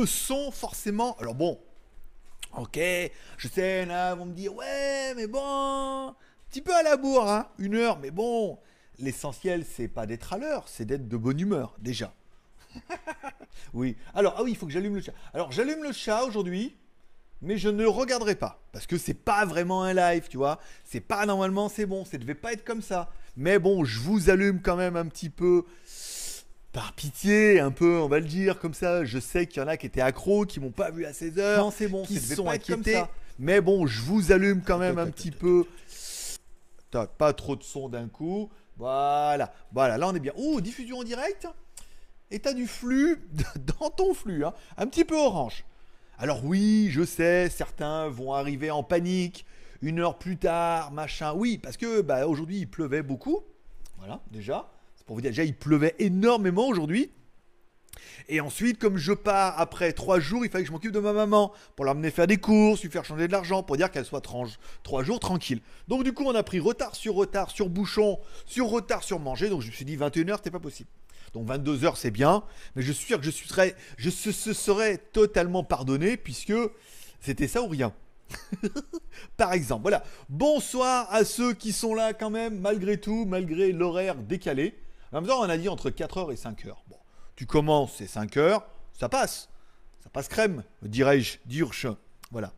le son, forcément. Alors bon, ok, je sais, là, vont me dire, ouais, mais bon, un petit peu à la bourre, hein, une heure, mais bon, l'essentiel, c'est pas d'être à l'heure, c'est d'être de bonne humeur, déjà. oui, alors, ah oui, il faut que j'allume le chat. Alors, j'allume le chat aujourd'hui, mais je ne regarderai pas, parce que c'est pas vraiment un live, tu vois, c'est pas normalement, c'est bon, ça devait pas être comme ça. Mais bon, je vous allume quand même un petit peu par pitié, un peu, on va le dire comme ça. Je sais qu'il y en a qui étaient accros, qui m'ont pas vu à 16 heures. Non, c'est bon, qui se sont inquiétés. Mais bon, je vous allume quand même un petit peu. Tac, pas trop de son d'un coup. Voilà, voilà, là on est bien. Oh, diffusion en direct. Et t'as du flux dans ton flux, hein. un petit peu orange. Alors oui, je sais, certains vont arriver en panique une heure plus tard, machin. Oui, parce que bah, aujourd'hui il pleuvait beaucoup. Voilà, déjà. Pour vous dire, déjà il pleuvait énormément aujourd'hui. Et ensuite, comme je pars après trois jours, il fallait que je m'occupe de ma maman pour l'emmener faire des courses, lui faire changer de l'argent, pour dire qu'elle soit tranche, trois jours tranquille. Donc du coup, on a pris retard sur retard sur bouchon, sur retard sur manger. Donc je me suis dit 21h, c'était pas possible. Donc 22h, c'est bien, mais je suis sûr que je, serais totalement pardonné puisque c'était ça ou rien. Par exemple, voilà. Bonsoir à ceux qui sont là quand même, malgré tout, malgré l'horaire décalé. En même temps, on a dit entre 4h et 5h. Bon, tu commences, c'est 5h, ça passe. Ça passe crème, dirais-je, d'Urche. Voilà.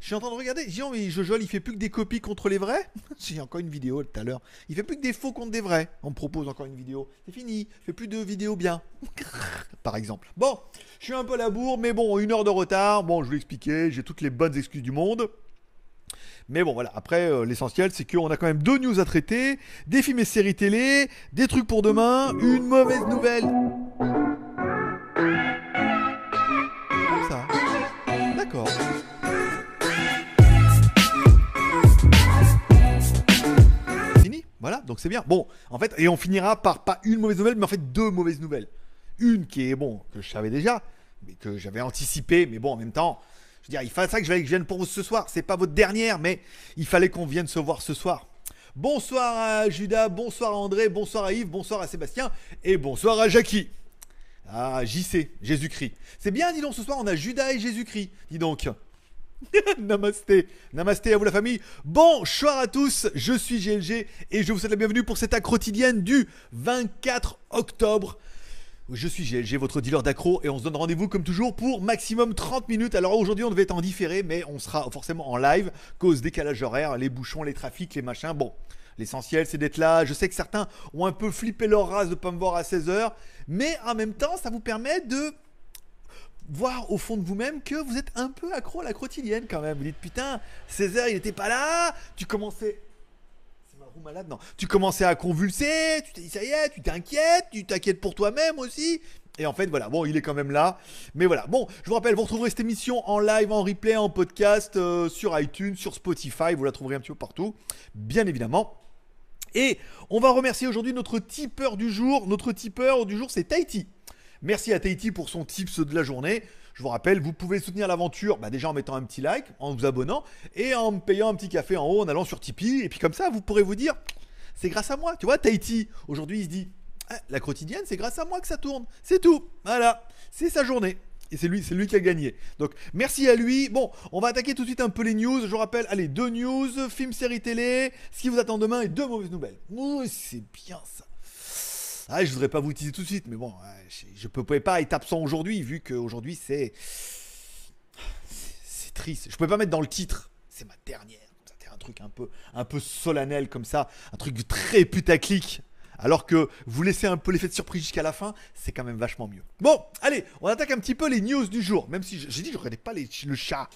Je suis en train de regarder. Jean, mais Jojo, il fait plus que des copies contre les vrais? J'ai encore une vidéo tout à l'heure. Il fait plus que des faux contre des vrais. On me propose encore une vidéo. C'est fini. Je fais plus de vidéos bien. Par exemple. Bon, je suis un peu à la bourre, mais bon, une heure de retard. Bon, je vous l'expliquais. J'ai toutes les bonnes excuses du monde. Mais bon, voilà. Après, euh, l'essentiel, c'est qu'on a quand même deux news à traiter, des films et séries télé, des trucs pour demain, une mauvaise nouvelle. Comme ça. D'accord. Fini. Voilà. Donc c'est bien. Bon, en fait, et on finira par pas une mauvaise nouvelle, mais en fait deux mauvaises nouvelles. Une qui est bon que je savais déjà, mais que j'avais anticipé, mais bon, en même temps. Il fallait ça que je que je vienne pour vous ce soir. C'est pas votre dernière, mais il fallait qu'on vienne se voir ce soir. Bonsoir à Judas, bonsoir à André, bonsoir à Yves, bonsoir à Sébastien et bonsoir à Jackie. Ah, JC, Jésus-Christ. C'est bien, dis donc, ce soir on a Judas et Jésus-Christ. Dis donc. Namasté. Namasté à vous la famille. Bonsoir à tous, je suis GLG et je vous souhaite la bienvenue pour cette accro quotidienne du 24 octobre. Je suis GLG, votre dealer d'accro, et on se donne rendez-vous comme toujours pour maximum 30 minutes. Alors aujourd'hui, on devait être en différé, mais on sera forcément en live, cause décalage horaire, les bouchons, les trafics, les machins. Bon, l'essentiel c'est d'être là. Je sais que certains ont un peu flippé leur race de pas me voir à 16h, mais en même temps, ça vous permet de voir au fond de vous-même que vous êtes un peu accro à la quotidienne quand même. Vous dites putain, 16h il était pas là, tu commençais malade, non. Tu commençais à convulser, tu t'es dit ça y est, tu t'inquiètes, tu t'inquiètes pour toi-même aussi. Et en fait, voilà, bon, il est quand même là. Mais voilà, bon, je vous rappelle, vous retrouverez cette émission en live, en replay, en podcast, euh, sur iTunes, sur Spotify, vous la trouverez un petit peu partout, bien évidemment. Et on va remercier aujourd'hui notre tipeur du jour. Notre tipeur du jour, c'est Tahiti. Merci à Tahiti pour son tips de la journée. Je vous rappelle, vous pouvez soutenir l'aventure bah, déjà en mettant un petit like, en vous abonnant et en me payant un petit café en haut en allant sur Tipeee. Et puis comme ça, vous pourrez vous dire, c'est grâce à moi. Tu vois, Tahiti, aujourd'hui, il se dit, Ah, la quotidienne, c'est grâce à moi que ça tourne. C'est tout. Voilà. C'est sa journée. Et c'est lui, c'est lui qui a gagné. Donc merci à lui. Bon, on va attaquer tout de suite un peu les news. Je vous rappelle, allez, deux news, film, série télé, ce qui vous attend demain et deux mauvaises nouvelles. Oui, c'est bien ça. Ah, je voudrais pas vous teaser tout de suite, mais bon, je, peux pouvais pas être absent aujourd'hui vu qu'aujourd'hui c'est c'est triste. Je pouvais pas mettre dans le titre. C'est ma dernière. C'était un truc un peu un peu solennel comme ça, un truc très putaclic. Alors que vous laissez un peu l'effet de surprise jusqu'à la fin, c'est quand même vachement mieux. Bon, allez, on attaque un petit peu les news du jour. Même si j'ai dit que je regardais pas le chat.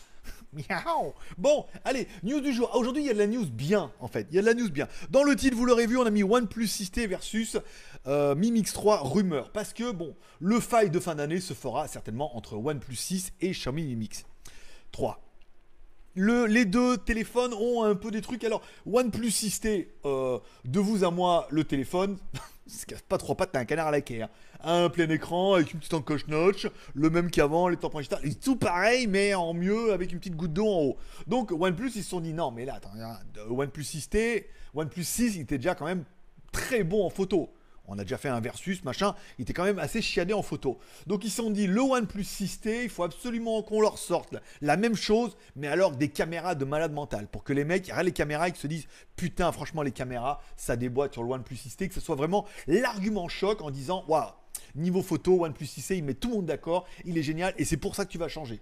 Miaou. Bon, allez, news du jour. Aujourd'hui, il y a de la news bien, en fait. Il y a de la news bien. Dans le titre, vous l'aurez vu, on a mis OnePlus 6T versus euh, Mi Mix 3 rumeur. Parce que, bon, le faille de fin d'année se fera certainement entre OnePlus 6 et Xiaomi Mi Mix 3. Le- les deux téléphones ont un peu des trucs. Alors, OnePlus 6T, euh, de vous à moi, le téléphone, c'est casse pas trois pattes, t'as un canard à la quai. hein. Un plein écran avec une petite encoche notch, le même qu'avant, les tampons digitales, et tout pareil, mais en mieux avec une petite goutte d'eau en haut. Donc, OnePlus, ils se sont dit non, mais là, attends, OnePlus 6T, OnePlus 6, il était déjà quand même très bon en photo. On a déjà fait un versus, machin. Il était quand même assez chiadé en photo. Donc ils se sont dit, le OnePlus 6T, il faut absolument qu'on leur sorte la même chose, mais alors des caméras de malade mental. Pour que les mecs les caméras et se disent, putain, franchement, les caméras, ça déboîte sur le OnePlus 6T, que ce soit vraiment l'argument choc en disant, waouh, niveau photo, OnePlus 6T, il met tout le monde d'accord, il est génial, et c'est pour ça que tu vas changer.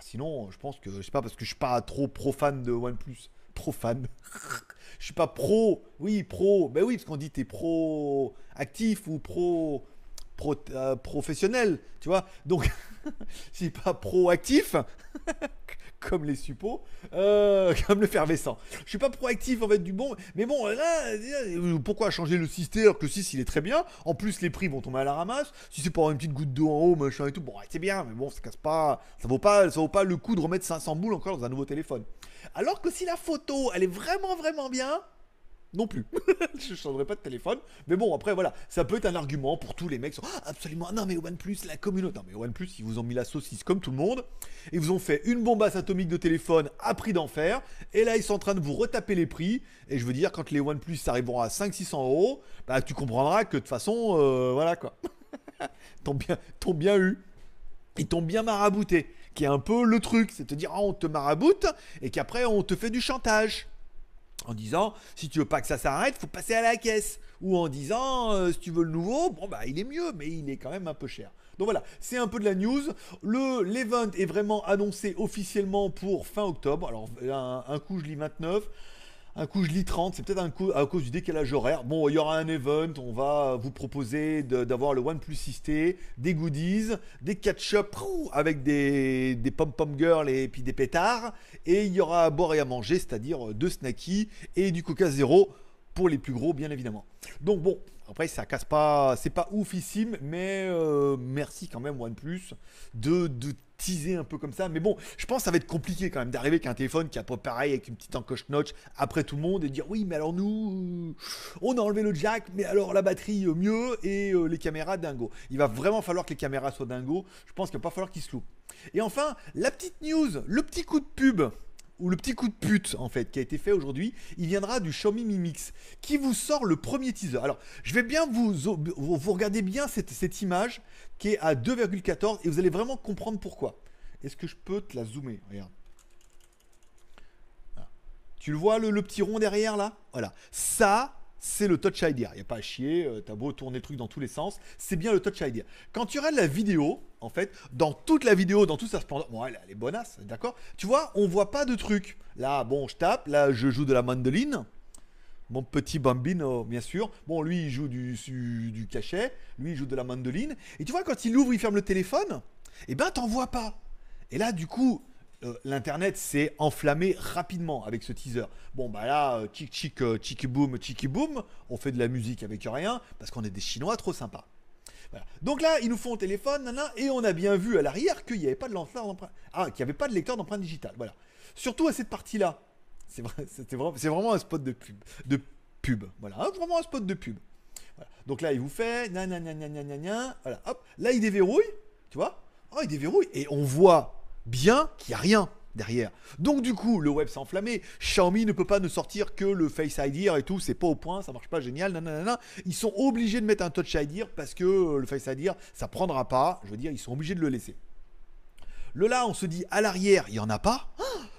sinon, je pense que, je sais pas, parce que je suis pas trop profane de OnePlus. Profane. je suis pas pro. Oui, pro. Ben oui, parce qu'on dit t'es pro actif ou pro, pro euh, professionnel, tu vois. Donc, si pas pro actif, comme les suppos, euh, comme le fervescent. Je suis pas proactif en fait du bon, mais bon là, pourquoi changer le 6 alors que le 6 il est très bien. En plus les prix vont tomber à la ramasse. Si c'est pour une petite goutte d'eau en haut, machin et tout, bon c'est bien, mais bon ça casse pas, ça vaut pas, ça vaut pas le coup de remettre 500 boules encore dans un nouveau téléphone. Alors que si la photo elle est vraiment vraiment bien, non plus. je ne changerai pas de téléphone. Mais bon, après, voilà, ça peut être un argument pour tous les mecs. Sont, ah, absolument, non, mais OnePlus, la communauté. Non, mais OnePlus, ils vous ont mis la saucisse comme tout le monde. Ils vous ont fait une bombasse atomique de téléphone à prix d'enfer. Et là, ils sont en train de vous retaper les prix. Et je veux dire, quand les OnePlus arriveront à 500-600 euros, bah, tu comprendras que de toute façon, euh, voilà quoi. t'ont bien, bien eu. Ils t'ont bien marabouté. Qui est un peu le truc. C'est te dire, ah, on te maraboute. Et qu'après, on te fait du chantage en disant si tu veux pas que ça s'arrête, faut passer à la caisse. Ou en disant euh, si tu veux le nouveau, bon bah il est mieux, mais il est quand même un peu cher. Donc voilà, c'est un peu de la news. Le l'event est vraiment annoncé officiellement pour fin octobre. Alors un, un coup je lis 29. Un coup, je lis 30, c'est peut-être un coup à cause du décalage horaire. Bon, il y aura un event, on va vous proposer d'avoir le OnePlus 6T, des goodies, des catch-up avec des, des pom-pom girls et puis des pétards. Et il y aura à boire et à manger, c'est-à-dire deux snackies et du Coca Zéro pour les plus gros, bien évidemment. Donc bon, après ça casse pas, c'est pas oufissime, mais euh, merci quand même OnePlus de, de teaser un peu comme ça. Mais bon, je pense ça va être compliqué quand même d'arriver avec un téléphone qui a pas pareil, avec une petite encoche notch après tout le monde et dire oui, mais alors nous, on a enlevé le jack, mais alors la batterie euh, mieux et euh, les caméras dingo. Il va vraiment falloir que les caméras soient dingo. Je pense qu'il va pas falloir qu'ils se loupent. Et enfin, la petite news, le petit coup de pub ou le petit coup de pute en fait qui a été fait aujourd'hui, il viendra du Xiaomi Mi Mix qui vous sort le premier teaser. Alors, je vais bien vous vous, regardez bien cette, cette image qui est à 2,14 et vous allez vraiment comprendre pourquoi. Est-ce que je peux te la zoomer? Regarde. Tu le vois le, le, petit rond derrière là? Voilà. Ça, c'est le Touch ID. Il n'y a pas à chier, euh, t'as beau tourner le truc dans tous les sens, c'est bien le Touch ID. Quand tu regardes la vidéo, en fait, dans toute la vidéo, dans tout splendeur, bon, elle, est bonasse, d'accord? Tu vois, on voit pas de truc. Là, bon, je tape, là, je joue de la mandoline. Mon petit bambino, bien sûr. Bon, lui, il joue du, du cachet. Lui, il joue de la mandoline. Et tu vois, quand il ouvre, il ferme le téléphone. Eh ben, t'en vois pas. Et là, du coup, euh, l'internet s'est enflammé rapidement avec ce teaser. Bon bah là, euh, chic chic euh, boom chiki boom, on fait de la musique avec rien parce qu'on est des Chinois trop sympas. Donc là, ils nous font au téléphone, et on a bien vu à l'arrière qu'il n'y avait pas de d'empreinte. Ah, qu'il avait pas de lecteur d'empreinte digitale. Voilà. Surtout à cette partie-là. C'est vrai, vraiment, un spot de pub, de pub. Voilà, hein, vraiment un spot de pub. Donc là, il vous fait, voilà, hop, là il déverrouille, tu vois. Oh, il déverrouille et on voit bien qu'il n'y a rien derrière. Donc du coup, le web s'est enflammé. Xiaomi ne peut pas ne sortir que le Face ID et tout, c'est pas au point, ça marche pas génial. Ils sont obligés de mettre un Touch ID parce que euh, le Face ID, ça prendra pas. Je veux dire, ils sont obligés de le laisser. Le là, on se dit à l'arrière, il y en a pas.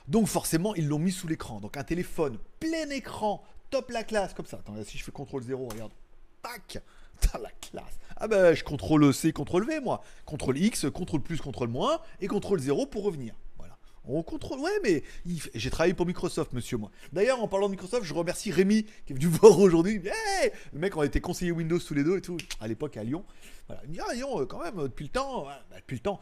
Donc forcément, ils l'ont mis sous l'écran. Donc un téléphone plein écran, top la classe comme ça. Attends, si je fais contrôle 0, regarde. Tac la classe. Ah ben, je contrôle C, contrôle V, moi. Contrôle X, contrôle plus, contrôle moins, et contrôle 0 pour revenir. Voilà. On contrôle, ouais, mais j'ai travaillé pour Microsoft, monsieur, moi. D'ailleurs, en parlant de Microsoft, je remercie Rémi qui est venu voir aujourd'hui. Le mec, on été conseiller Windows tous les deux et tout, à l'époque à Lyon. Voilà. Il me dit, ah, Lyon, euh, quand même, depuis le temps, bah, depuis le temps.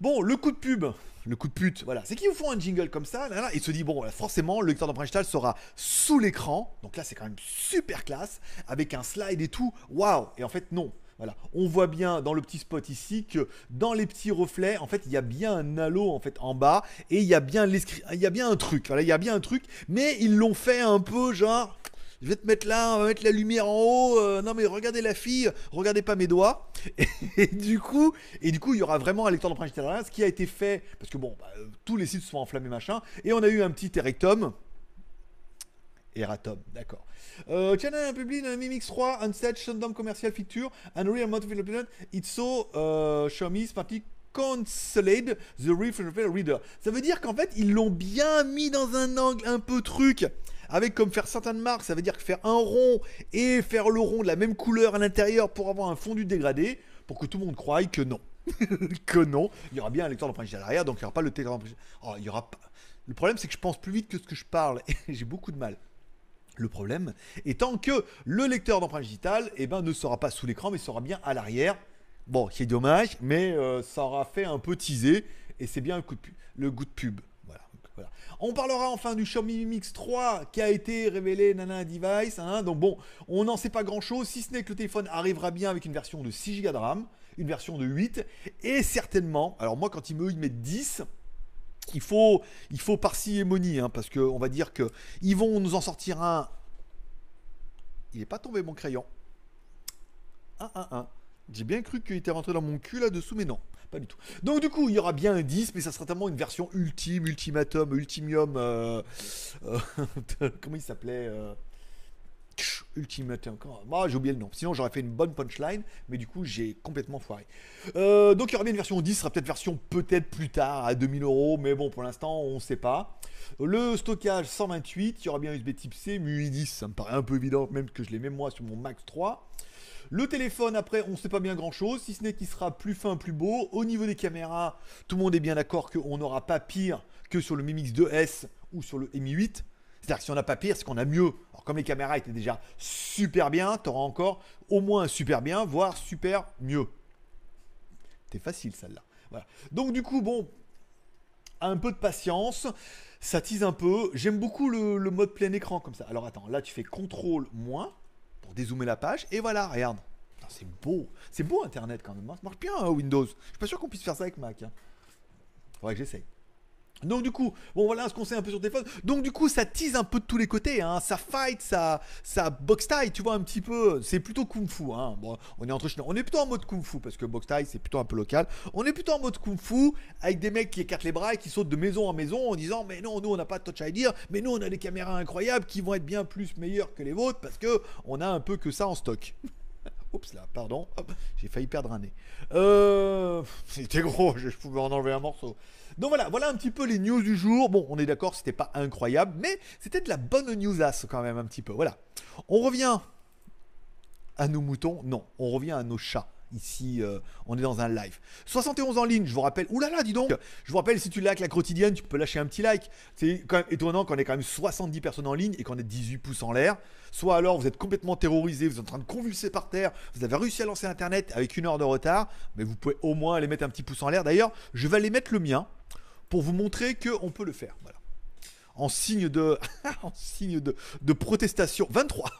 Bon, le coup de pub, le coup de pute, voilà, c'est qu'ils vous font un jingle comme ça, là, là, et se dit, bon, forcément, le lecteur d'empreinte sera sous l'écran, donc là, c'est quand même super classe, avec un slide et tout, waouh, et en fait, non. Voilà, on voit bien dans le petit spot ici que dans les petits reflets, en fait, il y a bien un halo en fait en bas. Et il y a bien il y a bien un truc. Voilà, il y a bien un truc, mais ils l'ont fait un peu genre je vais te mettre là, on va mettre la lumière en haut. Euh, non mais regardez la fille, regardez pas mes doigts. Et, du coup, et du coup, il y aura vraiment un lecteur d'empreinte digitale. Ce qui a été fait, parce que bon, bah, tous les sites sont enflammés machin, et on a eu un petit Erectum. Eratom, d'accord. Euh, Channel publie un Mimix 3 Unset Shutdown Commercial Feature and Real Development. It's so uh, Xiaomi Smartly Consolid the Real Reader. Ça veut dire qu'en fait, ils l'ont bien mis dans un angle un peu truc. Avec comme faire certaines marques, ça veut dire faire un rond et faire le rond de la même couleur à l'intérieur pour avoir un fondu dégradé, pour que tout le monde croie que non. que non. Il y aura bien un lecteur d'empreinte à l'arrière, donc il n'y aura pas le lecteur d'empreinte oh, il y aura pas... Le problème, c'est que je pense plus vite que ce que je parle et j'ai beaucoup de mal. Le problème étant que le lecteur d'empreinte digitale eh ben, ne sera pas sous l'écran, mais sera bien à l'arrière. Bon, c'est dommage, mais euh, ça aura fait un peu teaser et c'est bien le goût de pub. On parlera enfin du Xiaomi Mix 3 qui a été révélé nana device. Hein. donc bon, on n'en sait pas grand chose, si ce n'est que le téléphone arrivera bien avec une version de 6 Go de RAM, une version de 8, et certainement, alors moi quand il me met 10, il faut, il faut parcimonie, hein, parce qu'on va dire que ils vont nous en sortir un. Il n'est pas tombé mon crayon. 1, 1, 1. J'ai bien cru qu'il était rentré dans mon cul là-dessous, mais non, pas du tout. Donc du coup, il y aura bien un 10, mais ça sera tellement une version ultime, ultimatum, ultimium. Euh, euh, comment il s'appelait euh, Ultimate encore. Moi, j'ai oublié le nom. Sinon, j'aurais fait une bonne punchline, mais du coup, j'ai complètement foiré. Euh, donc, il y aura bien une version 10, sera peut-être version peut-être plus tard à 2000 euros, mais bon, pour l'instant, on ne sait pas. Le stockage 128, il y aura bien USB Type C, MUI 10, ça me paraît un peu évident, même que je l'ai même moi sur mon Max 3. Le téléphone, après, on ne sait pas bien grand chose, si ce n'est qu'il sera plus fin, plus beau. Au niveau des caméras, tout le monde est bien d'accord qu'on n'aura pas pire que sur le Mi Mix 2S ou sur le Mi 8. C'est-à-dire que si on n'a pas pire, c'est qu'on a mieux. Alors comme les caméras étaient déjà super bien, tu auras encore au moins super bien, voire super mieux. C'est facile celle-là. Donc du coup, bon, un peu de patience, ça tease un peu. J'aime beaucoup le, mode plein écran comme ça. Alors attends, là tu fais contrôle moins dézoomer la page, et voilà, regarde. C'est beau, c'est beau Internet quand même. Hein. Ça marche bien hein, Windows. Je suis pas sûr qu'on puisse faire ça avec Mac. Hein. Faudrait j'essaye. Donc du coup, bon voilà ce qu'on sait un peu sur téléphone. Donc du coup, ça tease un peu de tous les côtés. Hein. Ça fight, ça, ça box tie, tu vois un petit peu. C'est plutôt kung fu. Hein. Bon, on est entre on est plutôt en mode kung fu parce que box tie c'est plutôt un peu local. On est plutôt en mode kung fu avec des mecs qui écartent les bras et qui sautent de maison en maison en disant mais non, nous on n'a pas de touch ID, mais nous on a des caméras incroyables qui vont être bien plus meilleures que les vôtres parce que on a un peu que ça en stock. Oups là, pardon, j'ai failli perdre un nez. Euh, c'était gros, je pouvais en enlever un morceau. Donc voilà, voilà un petit peu les news du jour. Bon, on est d'accord, c'était pas incroyable, mais c'était de la bonne newsasse quand même un petit peu. Voilà. On revient à nos moutons. Non, on revient à nos chats. Ici, euh, on est dans un live. 71 en ligne, je vous rappelle. Ouh là là, dis donc Je vous rappelle, si tu likes la quotidienne, tu peux lâcher un petit like. C'est quand même étonnant qu'on ait quand même 70 personnes en ligne et qu'on ait 18 pouces en l'air. Soit alors vous êtes complètement terrorisé, vous êtes en train de convulser par terre, vous avez réussi à lancer Internet avec une heure de retard, mais vous pouvez au moins aller mettre un petit pouce en l'air. D'ailleurs, je vais aller mettre le mien pour vous montrer qu'on peut le faire. Voilà. En signe de, en signe de, de protestation. 23.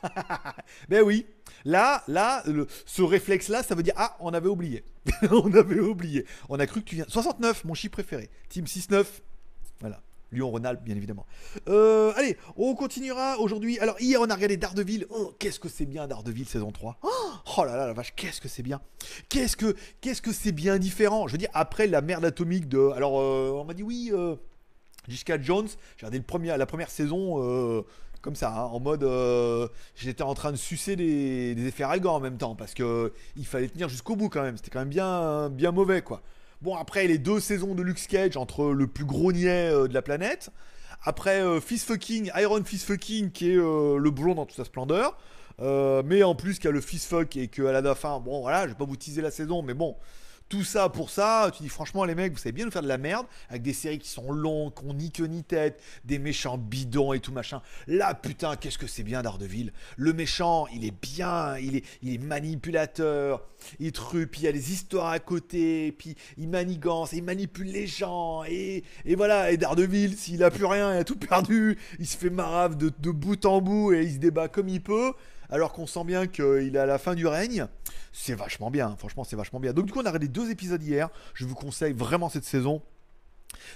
ben oui. Là, là, ce réflexe-là, ça veut dire ah, on avait oublié. on avait oublié. On a cru que tu viens. 69, mon chiffre préféré. Team 69. Voilà. Lyon-Rhône-Alpes, bien évidemment. Euh, allez, on continuera aujourd'hui. Alors, hier, on a regardé Daredevil. Oh, qu'est-ce que c'est bien, Daredevil, saison 3. Oh, là là, la vache, qu'est-ce que c'est bien. Qu'est-ce que c'est bien différent. Je veux dire, après la merde atomique de... Alors, euh, on m'a dit, oui, euh, Jessica Jones, j'ai regardé le premier, la première saison... Euh, comme ça, hein, en mode j'étais en train de sucer des, effets en même temps parce que il fallait tenir jusqu'au bout quand même. C'était quand même bien, bien mauvais quoi. Bon, après les deux saisons de Luke Cage entre le plus gros niais euh, de la planète. Après euh, Fist Fucking, Iron Fist Fucking qui est euh, le blond dans toute sa splendeur. mais en plus qu'il y a le Fist Fuck et qu'à la fin, bon voilà, je vais pas vous teaser la saison, mais bon, tout ça pour ça, tu dis franchement les mecs, vous savez bien nous faire de la merde avec des séries qui sont longues, qu'on ni queue ni tête, des méchants bidons et tout machin. Là putain, qu'est-ce que c'est bien Daredevil. Le méchant, il est bien, il est, manipulateur, il trupe, il y a des histoires à côté, puis il manigance, il manipule les gens et, et voilà. Et Daredevil, s'il a plus rien, il a tout perdu, il se fait marave de, de bout en bout et il se débat comme il peut alors qu'on sent bien qu'il est à la fin du règne. C'est vachement bien, franchement, c'est vachement bien. Donc, du coup, on a regardé deux épisodes hier. Je vous conseille vraiment cette saison.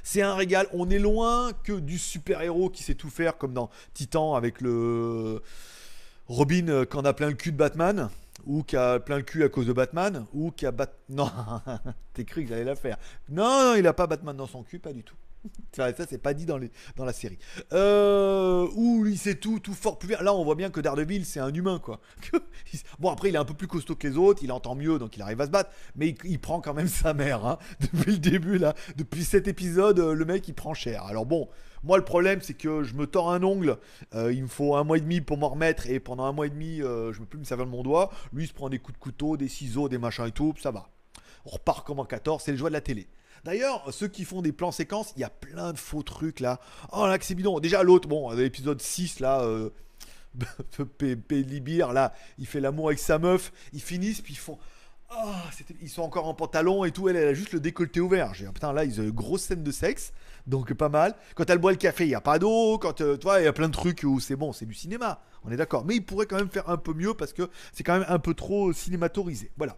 C'est un régal. On est loin que du super-héros qui sait tout faire, comme dans Titan avec le Robin euh, quand on a plein le cul de Batman, ou qui a plein le cul à cause de Batman, ou qui a Bat. Non, t'es cru que j'allais la faire. Non, non, il a pas Batman dans son cul, pas du tout. Ça, c'est pas dit dans, les, dans la série. Euh, où il sait tout, tout fort, plus. Là, on voit bien que Daredevil, c'est un humain, quoi. bon, après, il est un peu plus costaud que les autres, il entend mieux, donc il arrive à se battre. Mais il, prend quand même sa mère, hein. Depuis le début, là. Depuis cet épisode, euh, le mec, il prend cher. Alors bon, moi, le problème, c'est que je me tords un ongle. Euh, il me faut un mois et demi pour m'en remettre. Et pendant un mois et demi, je ne peux plus me servir de mon doigt. Lui, il se prend des coups de couteau, des ciseaux, des machins et tout. Ça va. On repart comme en 14. C'est le joie de la télé. D'ailleurs, ceux qui font des plans séquences, il y a plein de faux trucs là. Oh là, c'est bidon. Déjà, l'autre, bon, l'épisode 6 là. Euh, Libir, là, il fait l'amour avec sa meuf, ils finissent, puis ils font. Oh, ils sont encore en pantalon et tout, elle, elle a juste le décolleté ouvert. J'ai putain, là, ils ont une grosse scène de sexe, donc pas mal. Quand elle boit le café, il n'y a pas d'eau. Quand, euh, tu vois, il y a plein de trucs où c'est bon, c'est du cinéma, on est d'accord. Mais il pourrait quand même faire un peu mieux parce que c'est quand même un peu trop cinématorisé. Voilà.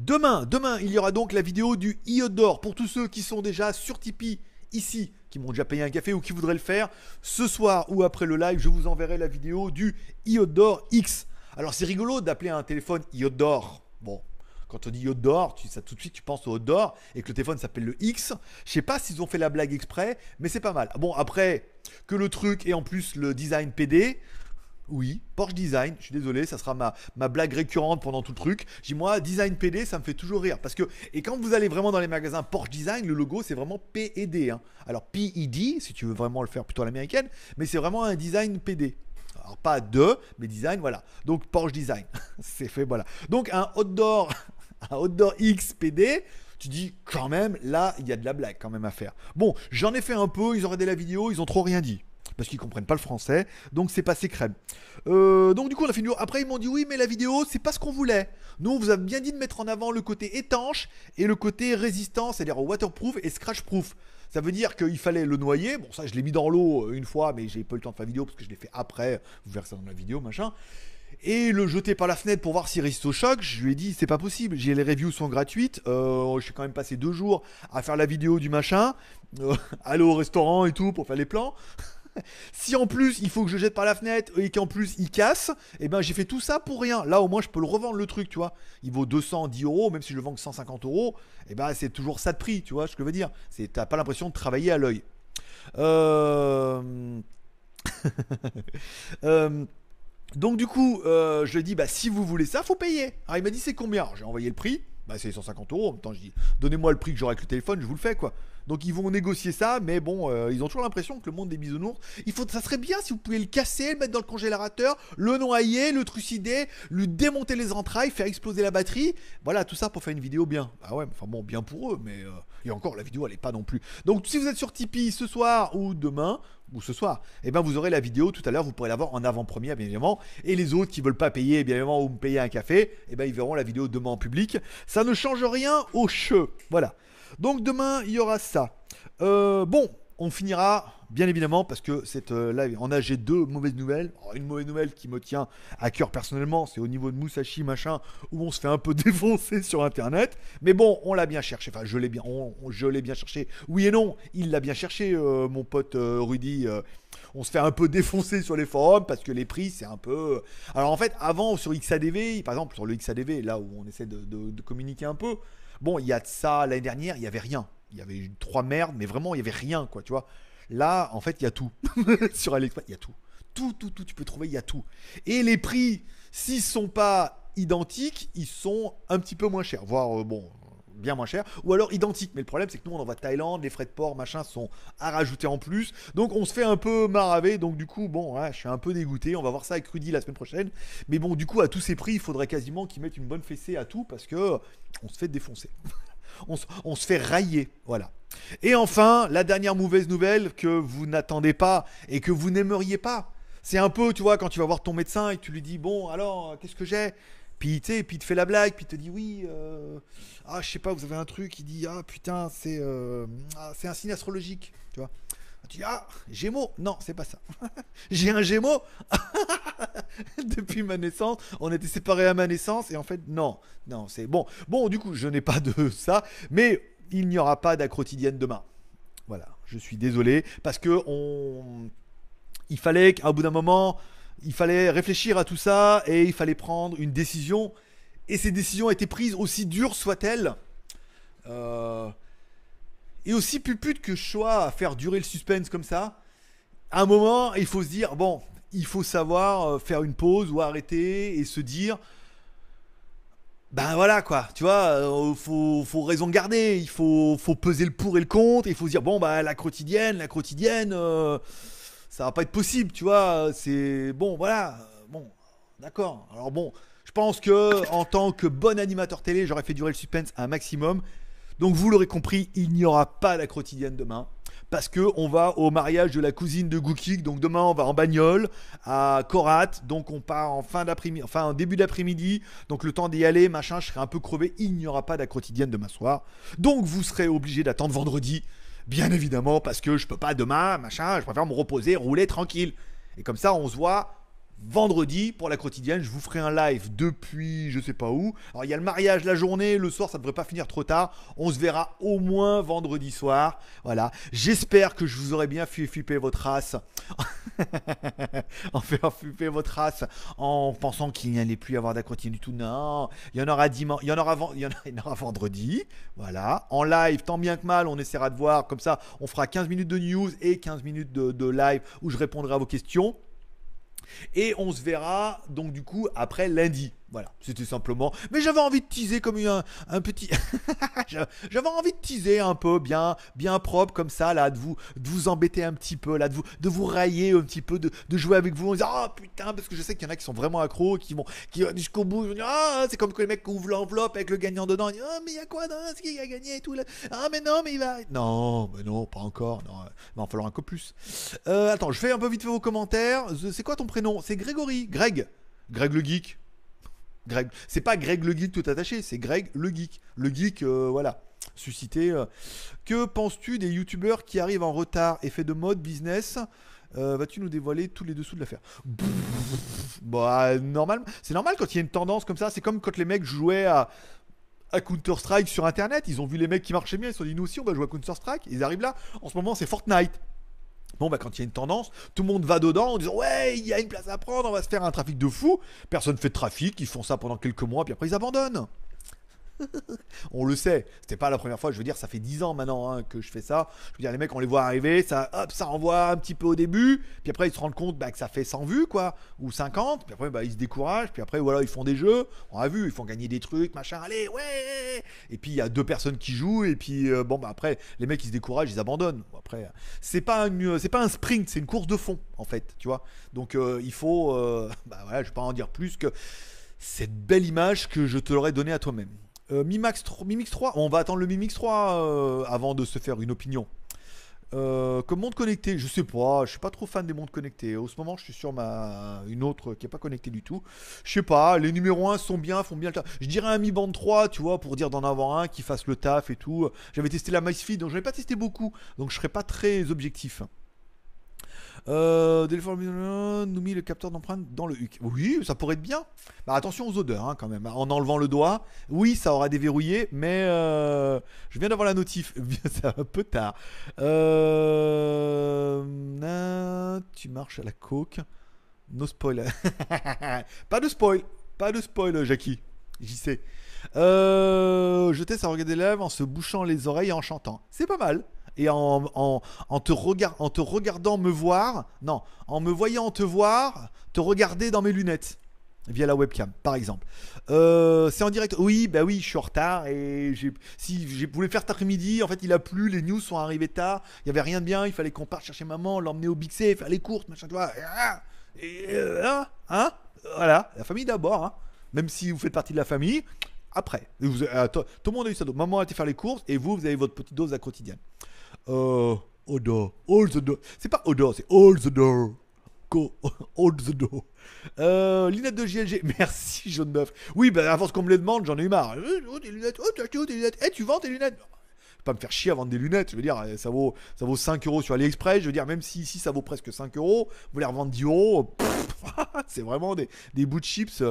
Demain, demain, il y aura donc la vidéo du Iodor pour tous ceux qui sont déjà sur Tipeee ici, qui m'ont déjà payé un café ou qui voudraient le faire. Ce soir ou après le live, je vous enverrai la vidéo du Iodor X. Alors c'est rigolo d'appeler un téléphone Iodor. Bon, quand on dit Iodor, ça, tout de suite tu penses au Iodor et que le téléphone s'appelle le X. Je sais pas s'ils ont fait la blague exprès, mais c'est pas mal. Bon, après, que le truc ait en plus le design PD, oui, Porsche Design, je suis désolé, ça sera ma, blague récurrente pendant tout le truc. J'ai moi, Design PD, ça me fait toujours rire. Parce que, et quand vous allez vraiment dans les magasins Porsche Design, le logo c'est vraiment PED. Hein. Alors PED, si tu veux vraiment le faire plutôt à l'américaine, mais c'est vraiment un design PD. Alors pas de, mais design, voilà. Donc Porsche Design, c'est fait, voilà. Donc un outdoor, un outdoor X PD, tu dis quand même, là, il y a de la blague quand même à faire. Bon, j'en ai fait un peu, ils ont regardé la vidéo, ils ont trop rien dit parce qu'ils comprennent pas le français. Donc c'est passé crème. Euh, donc du coup on a fait Après ils m'ont dit oui mais la vidéo c'est pas ce qu'on voulait. Nous on vous a bien dit de mettre en avant le côté étanche et le côté résistant, c'est-à-dire waterproof et scratchproof. Ça veut dire qu'il fallait le noyer. Bon ça je l'ai mis dans l'eau euh, une fois mais j'ai pas eu le temps de faire la vidéo parce que je l'ai fait après. Vous verrez ça dans la vidéo machin et le jeter par la fenêtre pour voir s'il résiste au choc. Je lui ai dit c'est pas possible. J'ai les reviews sont gratuites. Euh, je suis quand même passé deux jours à faire la vidéo du machin, aller au restaurant et tout pour faire les plans. si en plus il faut que je jette par la fenêtre et qu'en plus il casse, eh ben j'ai fait tout ça pour rien. Là au moins je peux le revendre le truc, tu vois. Il vaut 210 euros, même si je le vends que 150 euros, eh ben c'est toujours ça de prix, tu vois ce que je veux dire. C'est t'as pas l'impression de travailler à l'œil. Euh... euh donc du coup, euh, je dit, bah si vous voulez ça, faut payer. Alors il m'a dit c'est combien? J'ai envoyé le prix, bah c'est 150 euros. En même temps, je dis, donnez-moi le prix que j'aurai avec le téléphone, je vous le fais quoi. Donc ils vont négocier ça, mais bon, euh, ils ont toujours l'impression que le monde des bisounours, il faut, ça serait bien si vous pouviez le casser, le mettre dans le congélateur, le noyer, le trucider, lui démonter les entrailles, faire exploser la batterie. Voilà, tout ça pour faire une vidéo bien. Ah ouais, enfin bon, bien pour eux, mais euh, et encore la vidéo elle est pas non plus. Donc si vous êtes sur Tipeee ce soir ou demain, ou ce soir, eh ben vous aurez la vidéo tout à l'heure, vous pourrez l'avoir en avant-première bien évidemment. Et les autres qui veulent pas payer bien évidemment ou me payer un café, eh ben ils verront la vidéo demain en public. Ça ne change rien au cheveux. Voilà. Donc demain il y aura ça. Euh, bon, on finira bien évidemment parce que cette euh, live on a j'ai deux mauvaises nouvelles. une mauvaise nouvelle qui me tient à cœur personnellement, c'est au niveau de Musashi machin où on se fait un peu défoncer sur internet. Mais bon, on l'a bien cherché. Enfin, je l'ai bien, je l'ai bien cherché. Oui et non, il l'a bien cherché, euh, mon pote Rudy. on se fait un peu défoncer sur les forums parce que les prix c'est un peu. Alors en fait, avant sur XADV, par exemple sur le XADV, là où on essaie de communiquer un peu. Bon, il y a de ça l'année dernière, il y avait rien il y avait trois merdes, mais vraiment, il y avait rien, quoi, tu vois. Là, en fait, il y a tout. Sur AliExpress, il y a tout. Tout, tout, tout, tu peux trouver, il y a tout. Et les prix, s'ils sont pas identiques, ils sont un petit peu moins chers, voire, euh, bon, bien moins chers, ou alors identiques. Mais le problème, c'est que nous, on envoie de Thaïlande, les frais de port, machin, sont à rajouter en plus. Donc, on se fait un peu maraver. Donc, du coup, bon, je suis un peu dégoûté. On va voir ça avec Rudy la semaine prochaine. Mais bon, du coup, à tous ces prix, il faudrait quasiment qu'ils mettent une bonne fessée à tout parce que on se fait défoncer on, se fait railler. Voilà. Et enfin, la dernière mauvaise nouvelle que vous n'attendez pas et que vous n'aimeriez pas. C'est un peu, tu vois, quand tu vas voir ton médecin et tu lui dis, bon, alors, qu'est-ce que j'ai? Puis, puis il te fait la blague, puis il te dit, oui, euh, ah, je sais pas, vous avez un truc, il dit, ah, putain, c'est euh, ah, un signe astrologique, tu vois. Tu dis, ah, Gémeaux Non, c'est pas ça. J'ai un Gémeaux Depuis ma naissance, on était séparés à ma naissance, et en fait, non. Non, c'est bon. Bon, du coup, je n'ai pas de ça, mais il n'y aura pas d'accrotidienne demain. Voilà, je suis désolé, parce que on... il fallait qu'à bout d'un moment, il fallait réfléchir à tout ça, et il fallait prendre une décision. Et ces décisions étaient prises, aussi dures soient-elles. Euh Et aussi pupute que sois à faire durer le suspense comme ça, à un moment, il faut se dire, bon, il faut savoir euh, faire une pause ou arrêter et se dire, ben voilà quoi, tu vois, euh, faut, faut raison garder, il faut, peser le pour et le contre, il faut se dire, bon, bah la quotidienne, la quotidienne, ça va pas être possible, tu vois, c'est bon, voilà, bon, d'accord. Alors bon, je pense que en tant que bon animateur télé, j'aurais fait durer le suspense un maximum. Donc vous l'aurez compris, il n'y aura pas la quotidienne demain. Parce que on va au mariage de la cousine de Goukik. Donc demain on va en bagnole à Korat. Donc on part en fin d'après-midi, enfin en début d'après-midi. Donc le temps d'y aller, machin, je serai un peu crevé. Il n'y aura pas la quotidienne demain soir. Donc vous serez obligé d'attendre vendredi. Bien évidemment, parce que je peux pas demain, machin, je préfère me reposer, rouler tranquille. Et comme ça, on se voit vendredi pour la quotidienne. Je vous ferai un live depuis je sais pas où. Alors il y a le mariage la journée, le soir ça devrait pas finir trop tard. On se verra au moins vendredi soir. Voilà. J'espère que je vous aurai bien fait votre race. en faire flipper votre race en pensant qu'il n'y allait plus avoir quotidienne du tout. Non, il y en aura dimanche, il y en aura, il y en aura vendredi. Voilà. En live, tant bien que mal, on essaiera de voir. Comme ça, on fera 15 minutes de news et 15 minutes de live où je répondrai à vos questions. Et on se verra donc du coup après lundi. Voilà, c'était simplement. Mais j'avais envie de teaser comme un, petit. j'avais envie de teaser un peu bien, bien propre comme ça, là, de vous, vous embêter un petit peu, là, de vous, de vous railler un petit peu, de, jouer avec vous en disant Ah putain, parce que je sais qu'il y en a qui sont vraiment accros, qui vont, qui jusqu'au bout, Ah, c'est comme que les mecs ouvrent l'enveloppe avec le gagnant dedans, ils Ah, mais il y a quoi dans ce qui a gagné et tout là? Ah, mais non, mais il va. Non, mais non, pas encore, non, il va falloir un peu plus. Euh, attends, je fais un peu vite fait vos commentaires. C'est quoi ton prénom? C'est Grégory, Greg. Greg le geek. C'est pas Greg le geek tout attaché, c'est Greg le geek. Le geek, euh, voilà, suscité. Euh. Que penses-tu des youtubeurs qui arrivent en retard Effet de mode, business euh, Vas-tu nous dévoiler tous les dessous de l'affaire? Bah, normal. C'est normal quand il y a une tendance comme ça. C'est comme quand les mecs jouaient à, à Counter-Strike sur internet. Ils ont vu les mecs qui marchaient bien. Ils se sont dit, nous aussi, on va jouer à Counter-Strike. Ils arrivent là. En ce moment, c'est Fortnite. Bon, bah, quand il y a une tendance, tout le monde va dedans en disant Ouais, il y a une place à prendre, on va se faire un trafic de fou. Personne fait de trafic, ils font ça pendant quelques mois, puis après ils abandonnent. on le sait, c'était pas la première fois, je veux dire, ça fait 10 ans maintenant hein, que je fais ça. Je veux dire, les mecs, on les voit arriver, ça, hop, ça envoie un petit peu au début, puis après ils se rendent compte bah, que ça fait 100 vues, quoi, ou 50, puis après bah, ils se découragent, puis après voilà, ils font des jeux, on a vu, ils font gagner des trucs, machin, allez, ouais Et puis il y a deux personnes qui jouent, et puis euh, bon, bah après, les mecs ils se découragent, ils abandonnent. après, c'est pas, c'est pas un sprint, c'est une course de fond, en fait, tu vois. Donc euh, il faut, euh, bah voilà, je vais pas en dire plus que cette belle image que je te l'aurais donnée à toi-même. Euh, Mimax 3, Mimix 3, on va attendre le Mimix 3 euh, avant de se faire une opinion. Euh, comme monde connecté, je sais pas, je suis pas trop fan des mondes connectés. Au ce moment, je suis sur ma une autre qui est pas connectée du tout. Je sais pas, les numéros 1 sont bien, font bien le taf. Je dirais un Mi Band 3, tu vois, pour dire d'en avoir un qui fasse le taf et tout. J'avais testé la MySfeed, donc je n'avais pas testé beaucoup, donc je serais pas très objectif. Euh, nous mit le capteur d'empreinte dans le HUC. Oui, ça pourrait être bien. Bah, attention aux odeurs hein, quand même. En enlevant le doigt, oui, ça aura déverrouillé, mais euh, je viens d'avoir la notif. C'est un peu tard. Euh, tu marches à la coke. No spoil. pas de spoil. Pas de spoil, Jackie. J'y sais. Euh, je teste à regarder les lèvres en se bouchant les oreilles et en chantant. C'est pas mal et en, te regardant me voir, non, en me voyant te voir, te regarder dans mes lunettes via la webcam, par exemple. Euh, c'est en direct. Oui, bah oui, je suis en retard et si j'ai voulu faire cet après-midi, en fait, il a plu, les news sont arrivés tard, il y avait rien de bien, il fallait qu'on parte chercher maman, l'emmener au Big C, faire les courses, machin, tu vois. Et, euh, hein, hein, voilà, la famille d'abord, hein. Même si vous faites partie de la famille, après. Euh, tout le monde a eu sa dose. Maman a été faire les courses et vous, vous avez votre petite dose à quotidienne. Euh, Odor. Hold the door. C'est pas Odor, c'est Hold the door. Go. Hold the door. Euh, lunettes de JLG. Merci, jaune neuf. Oui, bah, à force qu'on me les demande, j'en ai eu marre. Euh, oh, tes lunettes. Oh, tu acheté où tes lunettes Eh, tu vends tes lunettes pas me faire chier à vendre des lunettes. Je veux dire, ça vaut, ça vaut 5 euros sur AliExpress. Je veux dire, même si ici ça vaut presque 5 euros, vous les revendre 10 euros. C'est vraiment des, des bouts de chips.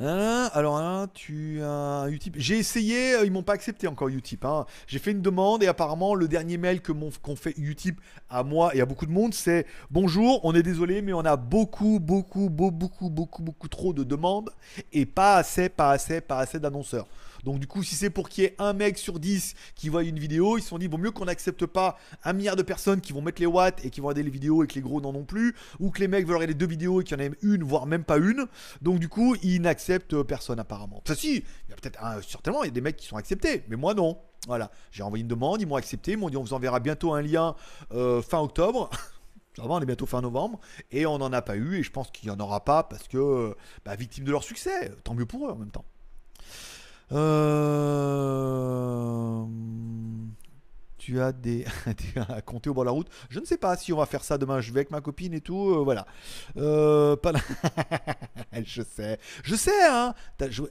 Alors tu as Utip. J'ai essayé, euh, ils m'ont pas accepté encore Utip. Hein. J'ai fait une demande et apparemment le dernier mail que m'ont qu'on fait Utip à moi et à beaucoup de monde, c'est bonjour, on est désolé, mais on a beaucoup, beaucoup, beaucoup, beaucoup, beaucoup, beaucoup trop de demandes et pas assez, pas assez, pas assez d'annonceurs. Donc du coup, si c'est pour qu'il y ait un mec sur 10 qui voit une vidéo, ils se sont dit, bon mieux qu'on n'accepte pas un milliard de personnes qui vont mettre les watts et qui vont regarder les vidéos et que les gros n'en ont plus, ou que les mecs veulent regarder deux vidéos et qu'il y en ait une, voire même pas une. Donc du coup, ils n'acceptent personne apparemment. Ça si, il y a peut-être, certainement, il y a des mecs qui sont acceptés, mais moi non. Voilà, j'ai envoyé une demande, ils m'ont accepté, ils m'ont dit on vous enverra bientôt un lien euh, fin octobre. On est bientôt fin novembre et on n'en a pas eu et je pense qu'il n'y en aura pas parce que bah, victime de leur succès, tant mieux pour eux en même temps. Euh, tu as des, à compter au bord de la route. Je ne sais pas si on va faire ça demain. Je vais avec ma copine et tout. Euh, voilà. Euh, pas je sais. Je sais, hein. joué...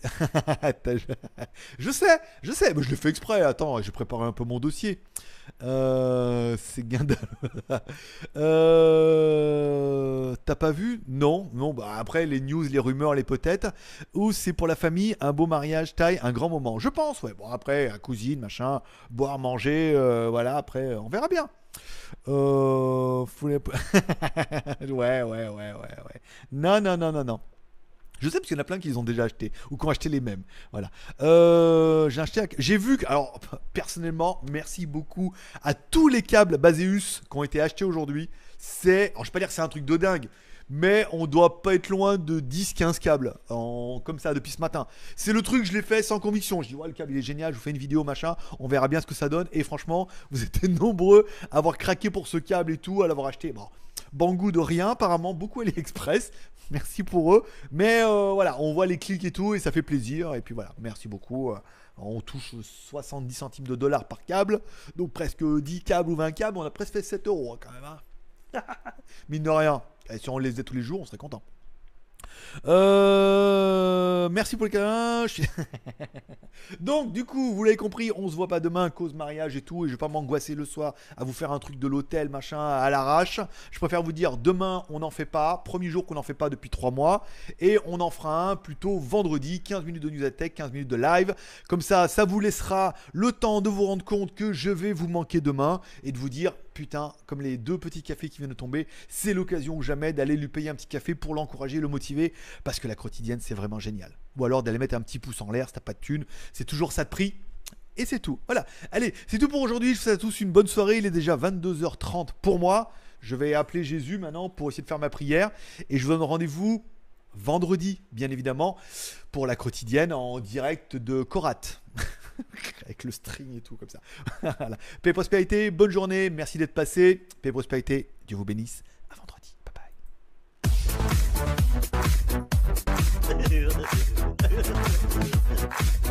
je sais. Je sais. Mais je l'ai fait exprès. Attends, j'ai préparé un peu mon dossier. Euh, c'est Gandalf. euh, T'as pas vu? Non, non. Bah après les news, les rumeurs, les peut-être. Ou c'est pour la famille, un beau mariage, taille, un grand moment. Je pense. Ouais. Bon après, à cousine, machin, boire, manger, euh, voilà. Après, on verra bien. Euh, ouais, ouais, ouais, ouais, ouais. Non, non, non, non, non. Je sais parce qu'il y en a plein qui les ont déjà achetés ou qui ont acheté les mêmes. Voilà. Euh, j'ai acheté. J'ai vu que. Alors, personnellement, merci beaucoup à tous les câbles Baseus qui ont été achetés aujourd'hui. C'est. Alors, je vais pas dire que c'est un truc de dingue. Mais on doit pas être loin de 10-15 câbles comme ça depuis ce matin. C'est le truc, je l'ai fait sans conviction. Je dis, le câble il est génial, je vous fais une vidéo, machin. On verra bien ce que ça donne. Et franchement, vous êtes nombreux à avoir craqué pour ce câble et tout, à l'avoir acheté. Bon, Banggood de rien, apparemment, beaucoup AliExpress. Merci pour eux. Mais euh, voilà, on voit les clics et tout et ça fait plaisir. Et puis voilà, merci beaucoup. Euh, on touche 70 centimes de dollars par câble. Donc presque 10 câbles ou 20 câbles. On a presque fait 7 euros hein, quand même. Hein. Mine de rien. Si on les faisait tous les jours, on serait content. Euh, merci pour le câlin. Donc, du coup, vous l'avez compris, on se voit pas demain, cause mariage et tout, et je vais pas m'angoisser le soir à vous faire un truc de l'hôtel, machin, à l'arrache. Je préfère vous dire, demain, on n'en fait pas. Premier jour qu'on n'en fait pas depuis 3 mois. Et on en fera un plutôt vendredi, 15 minutes de news tech, 15 minutes de live. Comme ça, ça vous laissera le temps de vous rendre compte que je vais vous manquer demain et de vous dire, putain, comme les deux petits cafés qui viennent de tomber, c'est l'occasion jamais d'aller lui payer un petit café pour l'encourager, le motiver, parce que la quotidienne, c'est vraiment génial. Ou alors d'aller mettre un petit pouce en l'air si t'as pas de thune, c'est toujours ça de prix. Et c'est tout. Voilà. Allez, c'est tout pour aujourd'hui. Je vous souhaite à tous une bonne soirée. Il est déjà 22h30 pour moi. Je vais appeler Jésus maintenant pour essayer de faire ma prière. Et je vous donne rendez-vous vendredi, bien évidemment, pour la quotidienne en direct de Korat. avec le string et tout comme ça. Paix et prospérité, bonne journée, merci d'être passé. Paix et prospérité, Dieu vous bénisse. À vendredi. Bye bye.